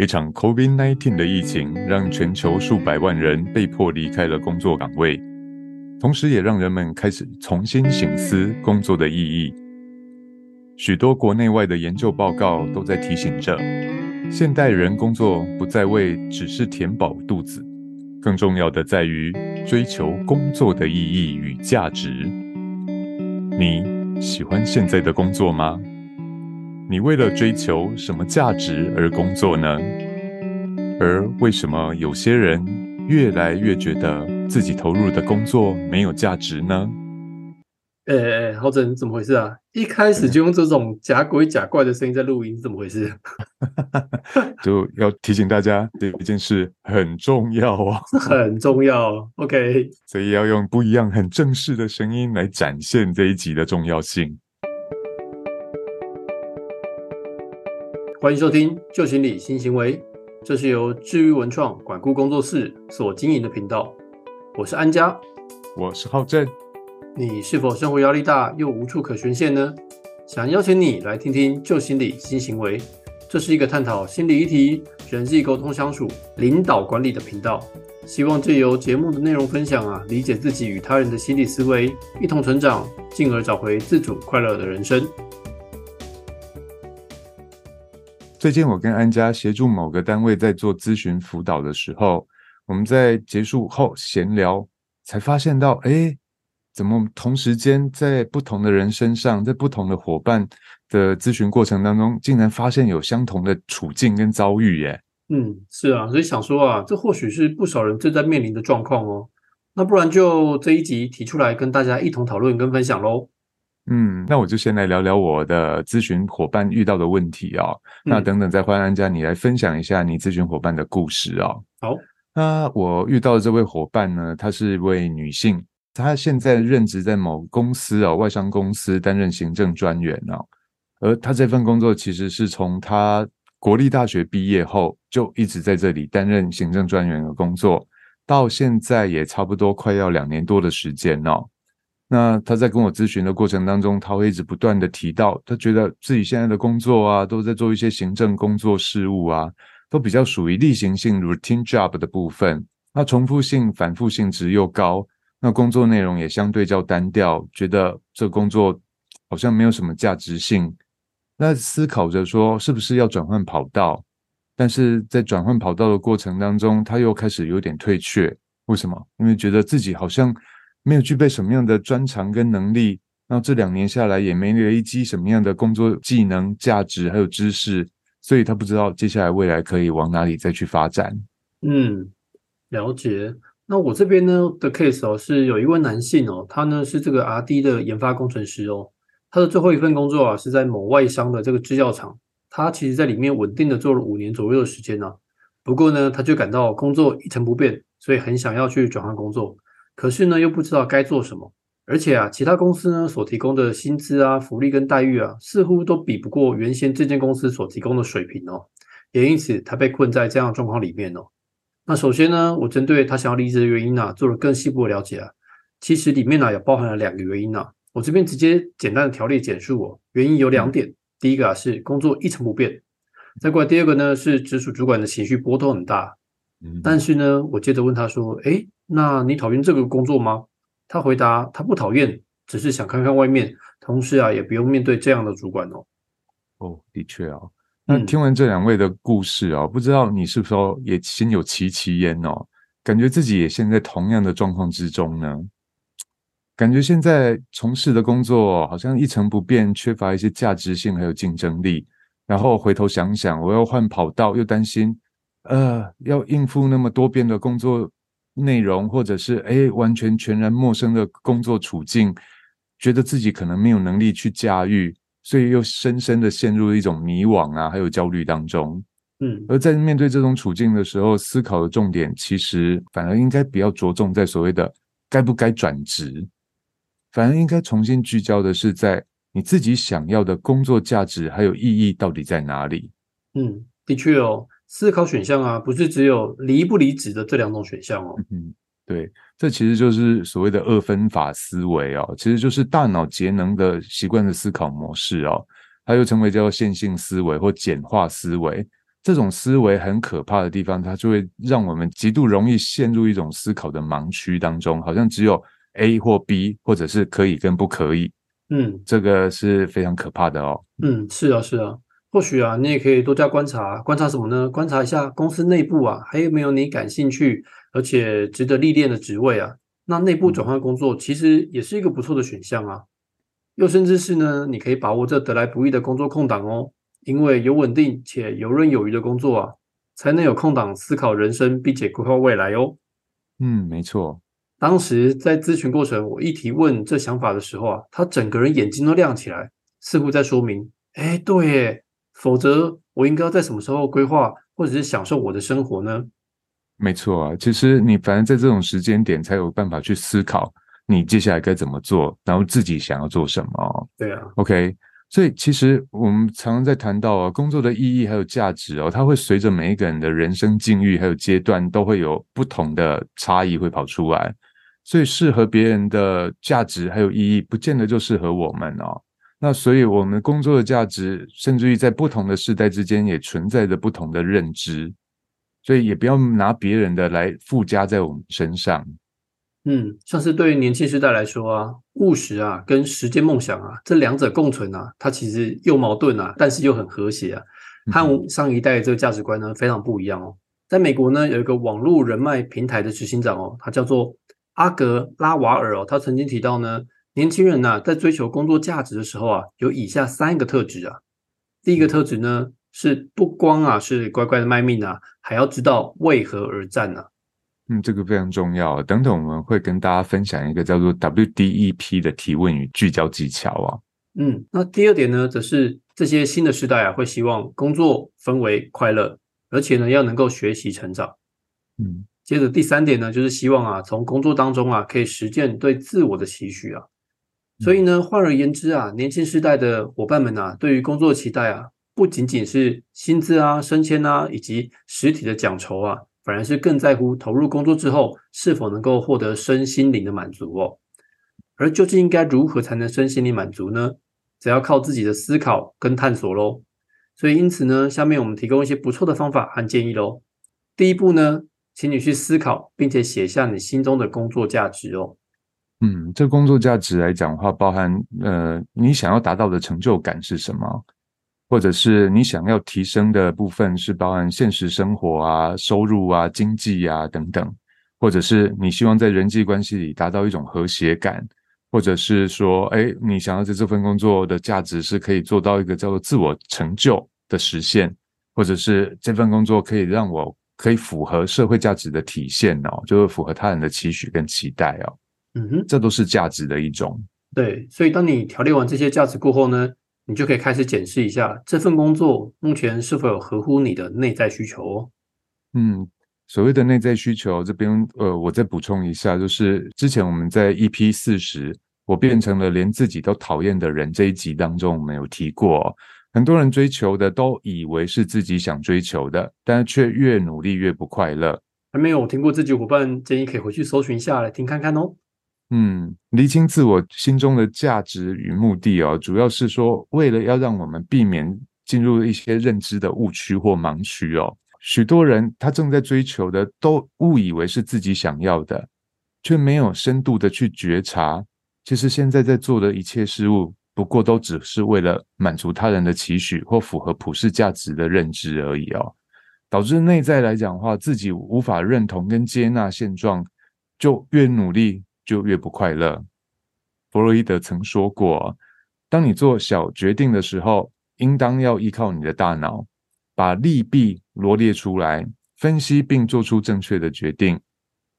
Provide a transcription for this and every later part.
一场 COVID-19 的疫情让全球数百万人被迫离开了工作岗位，同时也让人们开始重新省思工作的意义。许多国内外的研究报告都在提醒着，现代人工作不再为只是填饱肚子，更重要的在于追求工作的意义与价值。你喜欢现在的工作吗？你为了追求什么价值而工作呢？而为什么有些人越来越觉得自己投入的工作没有价值呢？哎哎，浩真，怎么回事啊？一开始就用这种假鬼假怪的声音在录音，怎么回事？就要提醒大家，这一件事很重要哦，很重要。OK，所以要用不一样、很正式的声音来展现这一集的重要性。欢迎收听《旧心理新行为》，这是由治愈文创管顾工作室所经营的频道。我是安佳，我是浩正。你是否生活压力大又无处可宣泄呢？想邀请你来听听《旧心理新行为》，这是一个探讨心理议题、人际沟通相处、领导管理的频道。希望借由节目的内容分享啊，理解自己与他人的心理思维，一同成长，进而找回自主快乐的人生。最近我跟安家协助某个单位在做咨询辅导的时候，我们在结束后闲聊，才发现到，哎，怎么同时间在不同的人身上，在不同的伙伴的咨询过程当中，竟然发现有相同的处境跟遭遇耶？嗯，是啊，所以想说啊，这或许是不少人正在面临的状况哦。那不然就这一集提出来跟大家一同讨论跟分享喽。嗯，那我就先来聊聊我的咨询伙伴遇到的问题啊。那等等再换安家你来分享一下你咨询伙伴的故事啊。好，那我遇到的这位伙伴呢，她是一位女性，她现在任职在某公司啊，外商公司担任行政专员啊。而她这份工作其实是从她国立大学毕业后就一直在这里担任行政专员的工作，到现在也差不多快要两年多的时间哦。那他在跟我咨询的过程当中，他会一直不断的提到，他觉得自己现在的工作啊，都在做一些行政工作事务啊，都比较属于例行性 routine job 的部分，那重复性、反复性值又高，那工作内容也相对较单调，觉得这工作好像没有什么价值性，那思考着说是不是要转换跑道，但是在转换跑道的过程当中，他又开始有点退却，为什么？因为觉得自己好像。没有具备什么样的专长跟能力，那这两年下来也没累积什么样的工作技能、价值还有知识，所以他不知道接下来未来可以往哪里再去发展。嗯，了解。那我这边呢的 case 哦，是有一位男性哦，他呢是这个 R D 的研发工程师哦，他的最后一份工作啊是在某外商的这个制药厂，他其实在里面稳定的做了五年左右的时间呢。不过呢，他就感到工作一成不变，所以很想要去转换工作。可是呢，又不知道该做什么，而且啊，其他公司呢所提供的薪资啊、福利跟待遇啊，似乎都比不过原先这间公司所提供的水平哦。也因此，他被困在这样的状况里面哦。那首先呢，我针对他想要离职的原因呢，做了更细部的了解啊。其实里面呢，也包含了两个原因呢。我这边直接简单的条列简述哦。原因有两点，第一个啊是工作一成不变，再过来第二个呢是直属主管的情绪波动很大。但是呢，我接着问他说：“哎。”那你讨厌这个工作吗？他回答：他不讨厌，只是想看看外面，同时啊，也不用面对这样的主管哦。哦，的确啊。那听完这两位的故事啊，不知道你是否也心有戚戚焉哦？感觉自己也陷在同样的状况之中呢？感觉现在从事的工作好像一成不变，缺乏一些价值性还有竞争力。然后回头想想，我要换跑道，又担心，呃，要应付那么多变的工作。内容，或者是哎，完全全然陌生的工作处境，觉得自己可能没有能力去驾驭，所以又深深的陷入一种迷惘啊，还有焦虑当中。嗯，而在面对这种处境的时候，思考的重点其实反而应该比较着重在所谓的该不该转职，反而应该重新聚焦的是在你自己想要的工作价值还有意义到底在哪里。嗯，的确哦。思考选项啊，不是只有离不离职的这两种选项哦。嗯，对，这其实就是所谓的二分法思维哦，其实就是大脑节能的习惯的思考模式哦，它又称为叫线性思维或简化思维。这种思维很可怕的地方，它就会让我们极度容易陷入一种思考的盲区当中，好像只有 A 或 B，或者是可以跟不可以。嗯这个是非常可怕的哦。嗯，是啊是啊，或许啊，你也可以多加观察，观察什么呢？观察一下公司内部啊，还有没有你感兴趣而且值得历练的职位啊？那内部转换工作其实也是一个不错的选项啊。又甚至是呢，你可以把握这得来不易的工作空档哦，因为有稳定且游刃有余的工作啊，才能有空档思考人生，并且规划未来哦。嗯，没错。当时在咨询过程，我一提问这想法的时候啊，他整个人眼睛都亮起来，似乎在说明：哎，对耶，否则我应该要在什么时候规划或者是享受我的生活呢？没错啊，其实你反正在这种时间点才有办法去思考你接下来该怎么做，然后自己想要做什么。对啊，OK，所以其实我们常常在谈到啊，工作的意义还有价值哦，它会随着每一个人的人生境遇还有阶段都会有不同的差异会跑出来，所以适合别人的价值还有意义，不见得就适合我们哦。那所以我们工作的价值，甚至于在不同的世代之间也存在着不同的认知，所以也不要拿别人的来附加在我们身上。嗯，像是对于年轻世代来说啊，务实啊跟实践梦想啊这两者共存啊，它其实又矛盾啊，但是又很和谐啊，和上一代这个价值观呢非常不一样哦。在美国呢，有一个网络人脉平台的执行长哦，他叫做阿格拉瓦尔哦，他曾经提到呢，年轻人呐、在追求工作价值的时候啊，有以下三个特质啊。第一个特质呢，是不光啊是乖乖的卖命啊，还要知道为何而战啊。嗯，这个非常重要。等等，我们会跟大家分享一个叫做 WDEP 的提问与聚焦技巧啊。嗯，那第二点呢，则是这些新的时代啊，会希望工作氛围快乐，而且呢，要能够学习成长。嗯接着第三点呢，就是希望啊，从工作当中啊，可以实践对自我的期许啊。所以呢，换而言之啊，年轻时代的伙伴们啊，对于工作的期待啊，不仅仅是薪资啊、升迁啊，以及实体的奖酬啊，反而是更在乎投入工作之后是否能够获得身心灵的满足哦。而究竟应该如何才能身心灵满足呢？只要靠自己的思考跟探索喽。所以因此呢，下面我们提供一些不错的方法和建议喽。第一步呢，请你去思考，并且写下你心中的工作价值哦。嗯，这工作价值来讲的话，包含呃，你想要达到的成就感是什么，或者是你想要提升的部分是包含现实生活啊、收入啊、经济啊等等，或者是你希望在人际关系里达到一种和谐感，或者是说，哎，你想要在这份工作的价值是可以做到一个叫做自我成就的实现，或者是这份工作可以让我可以符合社会价值的体现哦，就是符合他人的期许跟期待哦。嗯哼，这都是价值的一种。对，所以当你条列完这些价值过后呢，你就可以开始检视一下这份工作目前是否有合乎你的内在需求哦。嗯，所谓的内在需求这边，呃，我再补充一下，就是之前我们在 EP 四十，我变成了连自己都讨厌的人这一集当中，我们有提过，很多人追求的都以为是自己想追求的，但却越努力越不快乐。还没有听过这集伙伴，建议可以回去搜寻一下来听看看哦。嗯，厘清自我心中的价值与目的哦，主要是说为了要让我们避免进入一些认知的误区或盲区哦。许多人他正在追求的都误以为是自己想要的，却没有深度的去觉察，其实现在在做的一切事物，不过都只是为了满足他人的期许或符合普世价值的认知而已哦。导致内在来讲的话，自己无法认同跟接纳现状，就越努力就越不快乐。弗洛伊德曾说过，当你做小决定的时候，应当要依靠你的大脑，把利弊罗列出来，分析并做出正确的决定。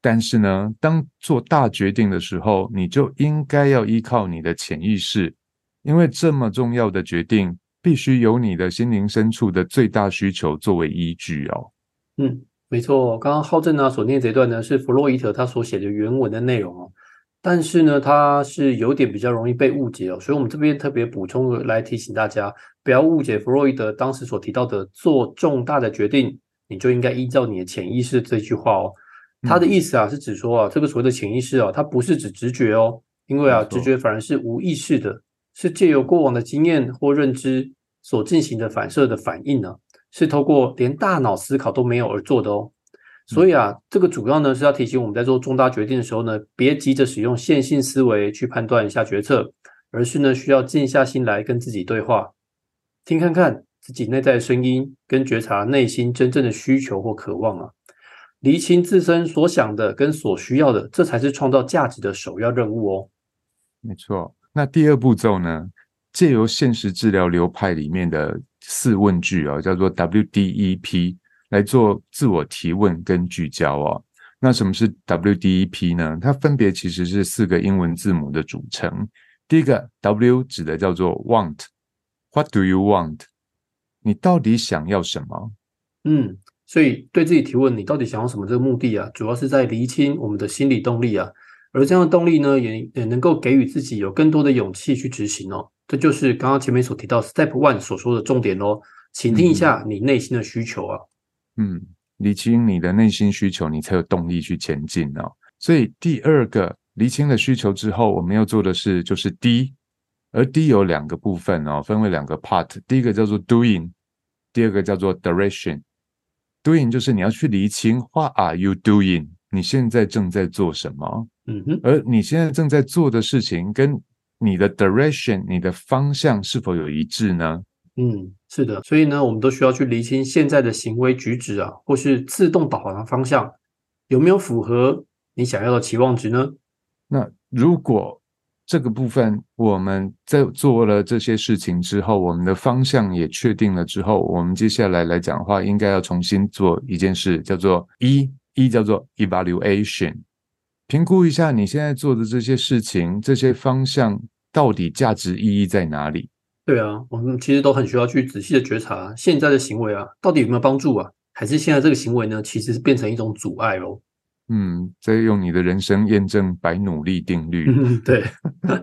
但是呢，当做大决定的时候，你就应该要依靠你的潜意识，因为这么重要的决定，必须有你的心灵深处的最大需求作为依据哦。嗯，没错，刚刚浩正呢所念这段呢是弗洛伊德他所写的原文的内容哦，但是呢它是有点比较容易被误解哦，所以我们这边特别补充来提醒大家，不要误解弗洛伊德当时所提到的做重大的决定，你就应该依照你的潜意识这句话哦。他的意思啊是指说啊，这个所谓的潜意识啊，它不是指直觉哦，因为啊直觉反而是无意识的，是借由过往的经验或认知所进行的反射的反应呢、是透过连大脑思考都没有而做的哦。所以啊，这个主要呢是要提醒我们在做重大决定的时候呢，别急着使用线性思维去判断下决策，而是呢需要静下心来跟自己对话，听看看自己内在的声音，跟觉察内心真正的需求或渴望啊，厘清自身所想的跟所需要的，这才是创造价值的首要任务哦。没错，那第二步骤呢，借由现实治疗流派里面的四问句啊，叫做 WDEP。来做自我提问跟聚焦哦。那什么是 WDEP 呢？它分别其实是四个英文字母的组成。第一个 W 指的叫做 Want，What do you want？你到底想要什么？嗯，所以对自己提问，你到底想要什么？这个目的啊，主要是在厘清我们的心理动力啊。而这样的动力呢，也也能够给予自己有更多的勇气去执行哦。这就是刚刚前面所提到 Step One 所说的重点哦。请听一下你内心的需求啊。嗯，理清你的内心需求，你才有动力去前进哦。所以第二个理清了需求之后，我们要做的事就是 D，而 D 有两个部分哦，分为两个 part。第一个叫做 Doing，第二个叫做 Direction。Doing 就是你要去理清 What are you doing？你现在正在做什么？嗯哼，而你现在正在做的事情跟你的 Direction，你的方向是否有一致呢？嗯，是的，所以呢，我们都需要去厘清现在的行为举止啊，或是自动导航的方向有没有符合你想要的期望值呢？那如果这个部分我们在做了这些事情之后，我们的方向也确定了之后，我们接下来来讲的话，应该要重新做一件事，叫做一一叫做 evaluation，评估一下你现在做的这些事情，这些方向到底价值意义在哪里。对啊，我们其实都很需要去仔细的觉察现在的行为啊，到底有没有帮助啊？还是现在这个行为呢，其实是变成一种阻碍哦？嗯，在用你的人生验证白努力定律。对。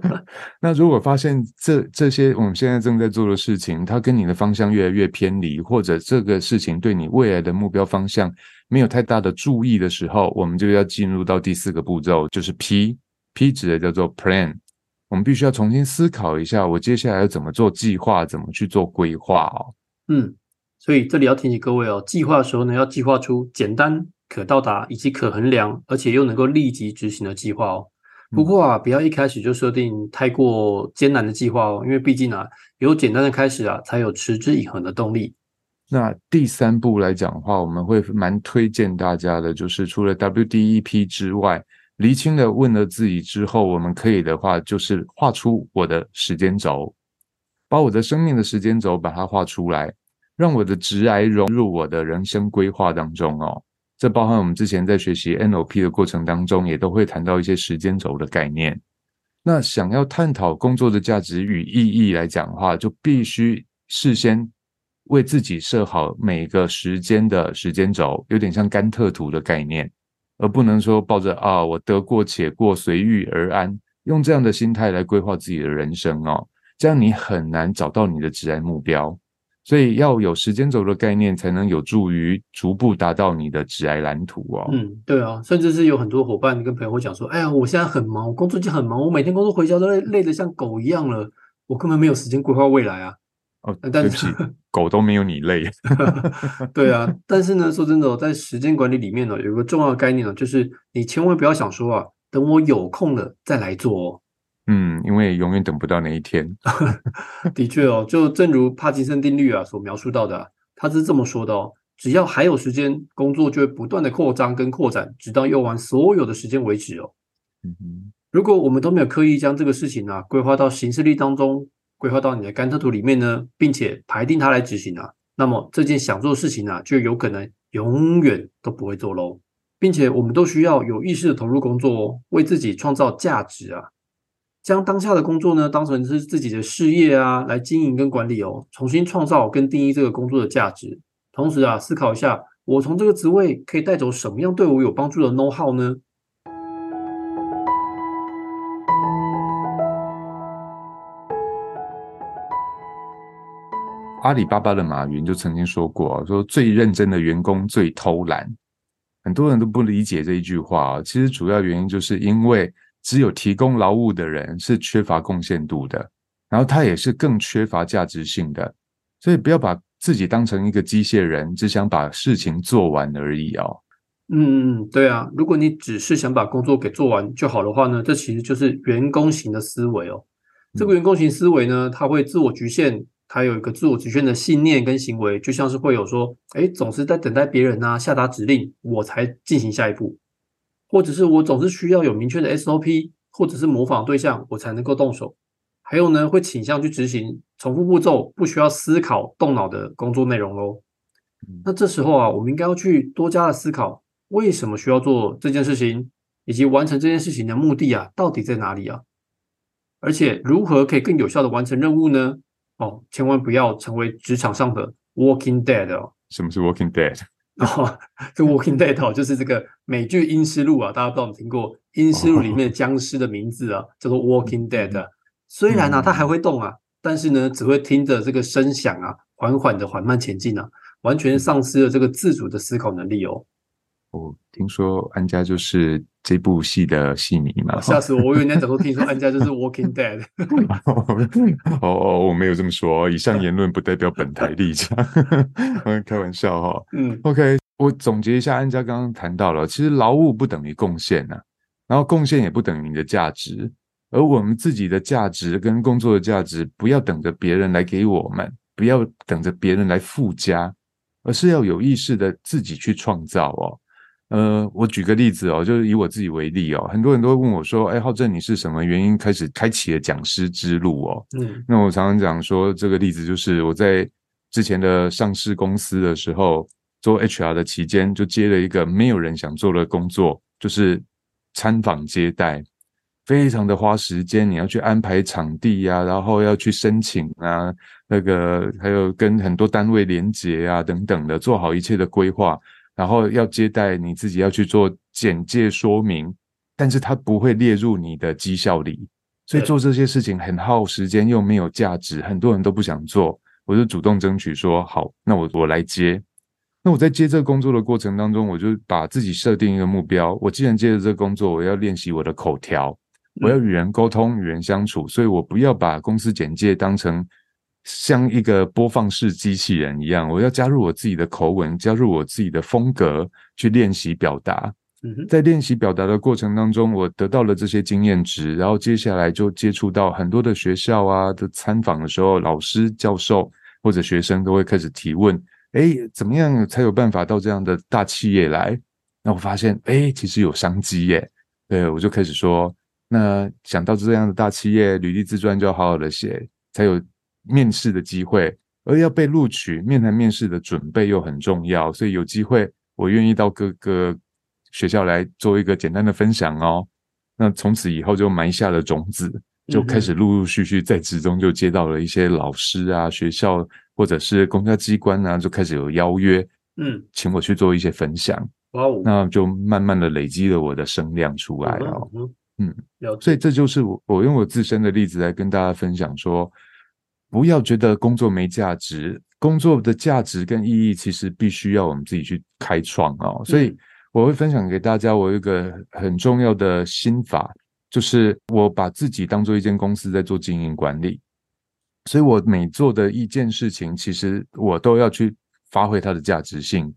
那如果发现这这些我们现在正在做的事情，它跟你的方向越来越偏离，或者这个事情对你未来的目标方向没有太大的注意的时候，我们就要进入到第四个步骤，就是 P，P 指的叫做 Plan。我们必须要重新思考一下，我接下来要怎么做计划，怎么去做规划哦。嗯，所以这里要提醒各位哦，计划的时候呢，要计划出简单、可到达以及可衡量，而且又能够立即执行的计划哦。不过啊，不要一开始就设定太过艰难的计划哦，因为毕竟啊，有简单的开始啊，才有持之以恒的动力。那第三步来讲的话，我们会蛮推荐大家的，就是除了 WDEP 之外。厘清了问了自己之后，我们可以的话，就是画出我的时间轴，把我的生命的时间轴把它画出来，让我的直癌融入我的人生规划当中哦。这包含我们之前在学习 NLP 的过程当中，也都会谈到一些时间轴的概念。那想要探讨工作的价值与意义来讲的话，就必须事先为自己设好每个时间的时间轴，有点像甘特图的概念。而不能说抱着啊，我得过且过，随遇而安，用这样的心态来规划自己的人生哦，这样你很难找到你的职业目标。所以要有时间轴的概念，才能有助于逐步达到你的职业蓝图哦。嗯，对啊，甚至是有很多伙伴跟朋友会讲说，哎呀，我现在很忙，我工作就很忙，我每天工作回家都累累得像狗一样了，我根本没有时间规划未来啊。哦，对不起，狗都没有你累。对啊，但是呢，说真的，哦在时间管理里面呢，有个重要的概念呢，就是你千万不要想说啊，等我有空了再来做哦。嗯，因为永远等不到那一天。的确哦，就正如帕金森定律啊所描述到的，他是这么说的哦：只要还有时间，工作就会不断的扩张跟扩展，直到用完所有的时间为止哦。嗯哼，如果我们都没有刻意将这个事情啊规划到行事历当中。规划到你的甘特图里面呢，并且排定它来执行啊，那么这件想做的事情啊，就有可能永远都不会做喽，并且我们都需要有意识的投入工作哦，为自己创造价值啊，将当下的工作呢当成是自己的事业啊，来经营跟管理哦，重新创造跟定义这个工作的价值，同时啊，思考一下我从这个职位可以带走什么样对我有帮助的 know how 呢？阿里巴巴的马云就曾经说过：“说最认真的员工最偷懒。”很多人都不理解这一句话啊。其实主要原因就是因为只有提供劳务的人是缺乏贡献度的，然后他也是更缺乏价值性的。所以不要把自己当成一个机械人，只想把事情做完而已哦。嗯嗯，对啊，如果你只是想把工作给做完就好的话呢，这其实就是员工型的思维哦。这个员工型思维呢，它会自我局限，它有一个自我局限的信念跟行为，就像是会有说，哎，总是在等待别人啊下达指令，我才进行下一步，或者是我总是需要有明确的 SOP，或者是模仿对象，我才能够动手。还有呢，会倾向去执行重复步骤、不需要思考动脑的工作内容喽。那这时候啊，我们应该要去多加的思考。为什么需要做这件事情，以及完成这件事情的目的啊，到底在哪里啊？而且如何可以更有效的完成任务呢？哦，千万不要成为职场上的 Walking Dead 哦。什么是 Walking Dead？哦，这 Walking Dead 哦，就是这个美剧《阴尸路》啊，大家不知道有听过《阴尸路》里面的僵尸的名字啊，叫做 Walking Dead。虽然呢，它还会动啊，但是呢，只会听着这个声响啊，缓缓的缓慢前进啊，完全丧失了这个自主的思考能力哦。我听说安家就是这部戏的戏迷嘛，吓死我！我以为你早都听说安家就是 Walking Dead。哦哦，我没有这么说，以上言论不代表本台立场，开玩笑哈。嗯，OK，我总结一下，安家刚刚谈到了，其实劳务不等于贡献呐，然后贡献也不等于你的价值，而我们自己的价值跟工作的价值，不要等着别人来给我们，不要等着别人来附加，而是要有意识的自己去创造哦。呃，我举个例子哦，就是以我自己为例哦，很多人都会问我说：“哎，浩正，你是什么原因开始开启了讲师之路哦？”嗯，那我常常讲说，这个例子就是我在之前的上市公司的时候做 HR 的期间，就接了一个没有人想做的工作，就是参访接待，非常的花时间，你要去安排场地呀，然后要去申请啊，那个还有跟很多单位连接啊等等的，做好一切的规划。然后要接待你自己要去做简介说明，但是它不会列入你的绩效里，所以做这些事情很耗时间又没有价值，很多人都不想做。我就主动争取说好，那我我来接。那我在接这个工作的过程当中，我就把自己设定一个目标。我既然接了这个工作，我要练习我的口条，我要与人沟通、与人相处，所以我不要把公司简介当成。像一个播放式机器人一样，我要加入我自己的口吻，加入我自己的风格去练习表达。在练习表达的过程当中，我得到了这些经验值，然后接下来就接触到很多的学校啊的参访的时候，老师、教授或者学生都会开始提问：哎，怎么样才有办法到这样的大企业来？那我发现，哎，其实有商机耶。对，我就开始说，那想到这样的大企业，履历自传就要好好的写，才有。面试的机会，而要被录取，面谈面试的准备又很重要，所以有机会，我愿意到各个学校来做一个简单的分享哦。那从此以后就埋下了种子，就开始陆陆续续在职中就接到了一些老师啊、学校或者是公家机关啊，就开始有邀约，嗯，请我去做一些分享。哇哦，那就慢慢的累积了我的声量出来哦。嗯，所以这就是我我用我自身的例子来跟大家分享说。不要觉得工作没价值，工作的价值跟意义其实必须要我们自己去开创哦。所以我会分享给大家，我有一个很重要的心法，就是我把自己当做一间公司在做经营管理，所以我每做的一件事情，其实我都要去发挥它的价值性。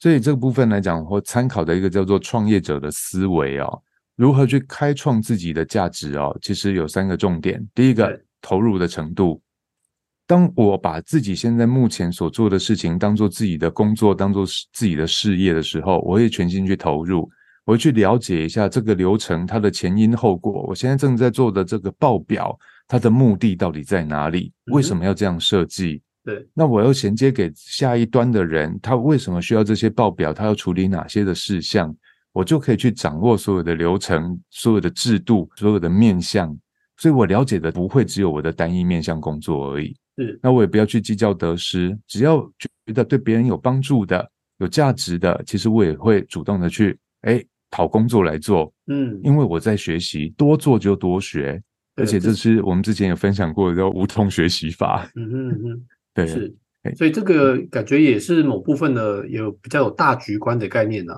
所以这个部分来讲，我参考的一个叫做创业者的思维哦，如何去开创自己的价值哦，其实有三个重点。第一个，投入的程度。当我把自己现在目前所做的事情当做自己的工作，当做自己的事业的时候，我会全心去投入，我会去了解一下这个流程它的前因后果。我现在正在做的这个报表，它的目的到底在哪里？为什么要这样设计？对，那我要衔接给下一端的人，他为什么需要这些报表？他要处理哪些的事项？我就可以去掌握所有的流程、所有的制度、所有的面向，所以我了解的不会只有我的单一面向工作而已。是，那我也不要去计较得失，只要觉得对别人有帮助的、有价值的，其实我也会主动的去哎讨工作来做。嗯，因为我在学习，多做就多学，而且这是我们之前有分享过的叫无痛学习法。嗯嗯嗯，对，是，所以这个感觉也是某部分的有比较有大局观的概念呢。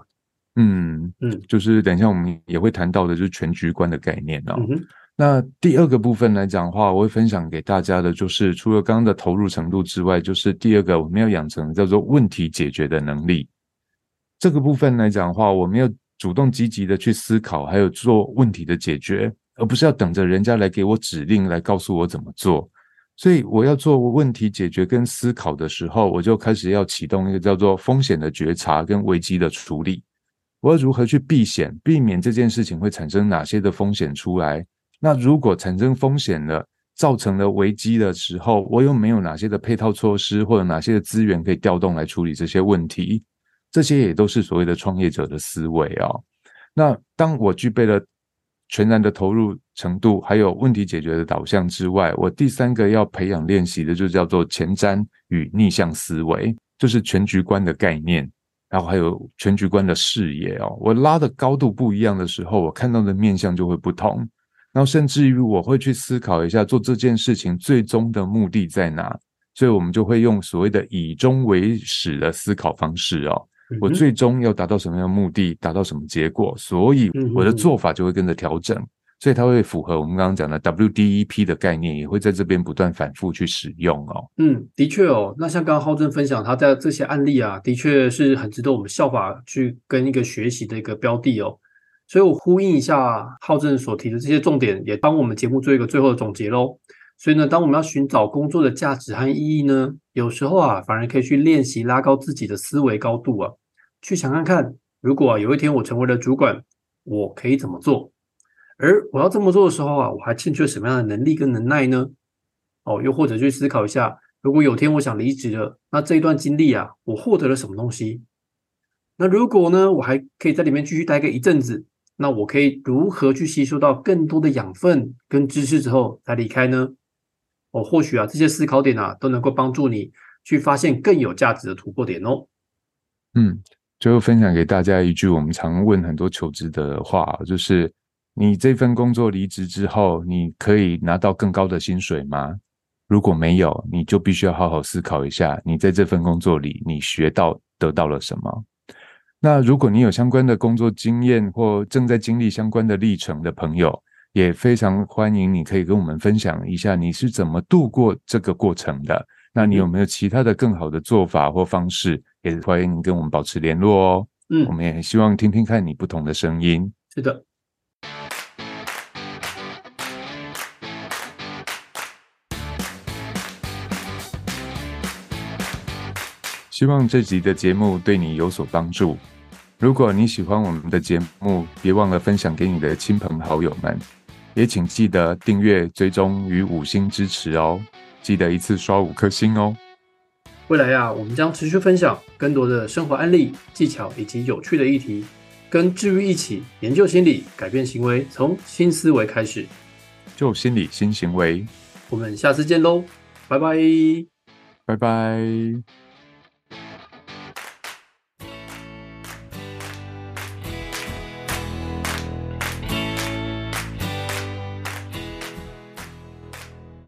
嗯嗯，就是等一下我们也会谈到的，就是全局观的概念哦。那第二个部分来讲的话，我会分享给大家的，就是除了刚刚的投入程度之外，就是第二个我们要养成叫做问题解决的能力。这个部分来讲的话，我们要主动积极的去思考，还有做问题的解决，而不是要等着人家来给我指令来告诉我怎么做。所以我要做问题解决跟思考的时候，我就开始要启动一个叫做风险的觉察跟危机的处理。我要如何去避险，避免这件事情会产生哪些的风险出来？那如果产生风险了，造成了危机的时候，我又没有哪些的配套措施，或者哪些的资源可以调动来处理这些问题？这些也都是所谓的创业者的思维啊。那当我具备了。全然的投入程度，还有问题解决的导向之外，我第三个要培养练习的就叫做前瞻与逆向思维，就是全局观的概念，然后还有全局观的视野哦。我拉的高度不一样的时候，我看到的面向就会不同，然后甚至于我会去思考一下做这件事情最终的目的在哪，所以我们就会用所谓的以终为始的思考方式哦。我最终要达到什么样的目的，达到什么结果，所以我的做法就会跟着调整，所以它会符合我们刚刚讲的 WDEP 的概念，也会在这边不断反复去使用哦。嗯，的确哦。那像刚刚浩正分享他在这些案例啊，的确是很值得我们效法去跟一个学习的一个标的哦。所以我呼应一下浩正所提的这些重点，也帮我们节目做一个最后的总结喽。所以呢，当我们要寻找工作的价值和意义呢，有时候啊，反而可以去练习拉高自己的思维高度啊。去想看看，如果有一天我成为了主管，我可以怎么做？而我要这么做的时候啊，我还欠缺什么样的能力跟能耐呢？哦，又或者去思考一下，如果有天我想离职了，那这一段经历啊，我获得了什么东西？那如果呢，我还可以在里面继续待个一阵子，那我可以如何去吸收到更多的养分跟知识之后再离开呢？哦，或许啊，这些思考点啊，都能够帮助你去发现更有价值的突破点哦。嗯。最后分享给大家一句我们常问很多求职的话，就是你这份工作离职之后，你可以拿到更高的薪水吗？如果没有，你就必须要好好思考一下，你在这份工作里你学到得到了什么。那如果你有相关的工作经验或正在经历相关的历程的朋友，也非常欢迎你可以跟我们分享一下你是怎么度过这个过程的。那你有没有其他的更好的做法或方式？也欢迎跟我们保持联络哦。嗯，我们也很希望听听看你不同的声音。是的。希望这集的节目对你有所帮助。如果你喜欢我们的节目，别忘了分享给你的亲朋好友们。也请记得订阅、追踪与五星支持哦。记得一次刷五颗星哦。未来呀，我们将持续分享更多的生活案例、技巧以及有趣的议题，跟治愈一起研究心理，改变行为，从新思维开始，就心理新行为。我们下次见喽，拜拜，拜拜。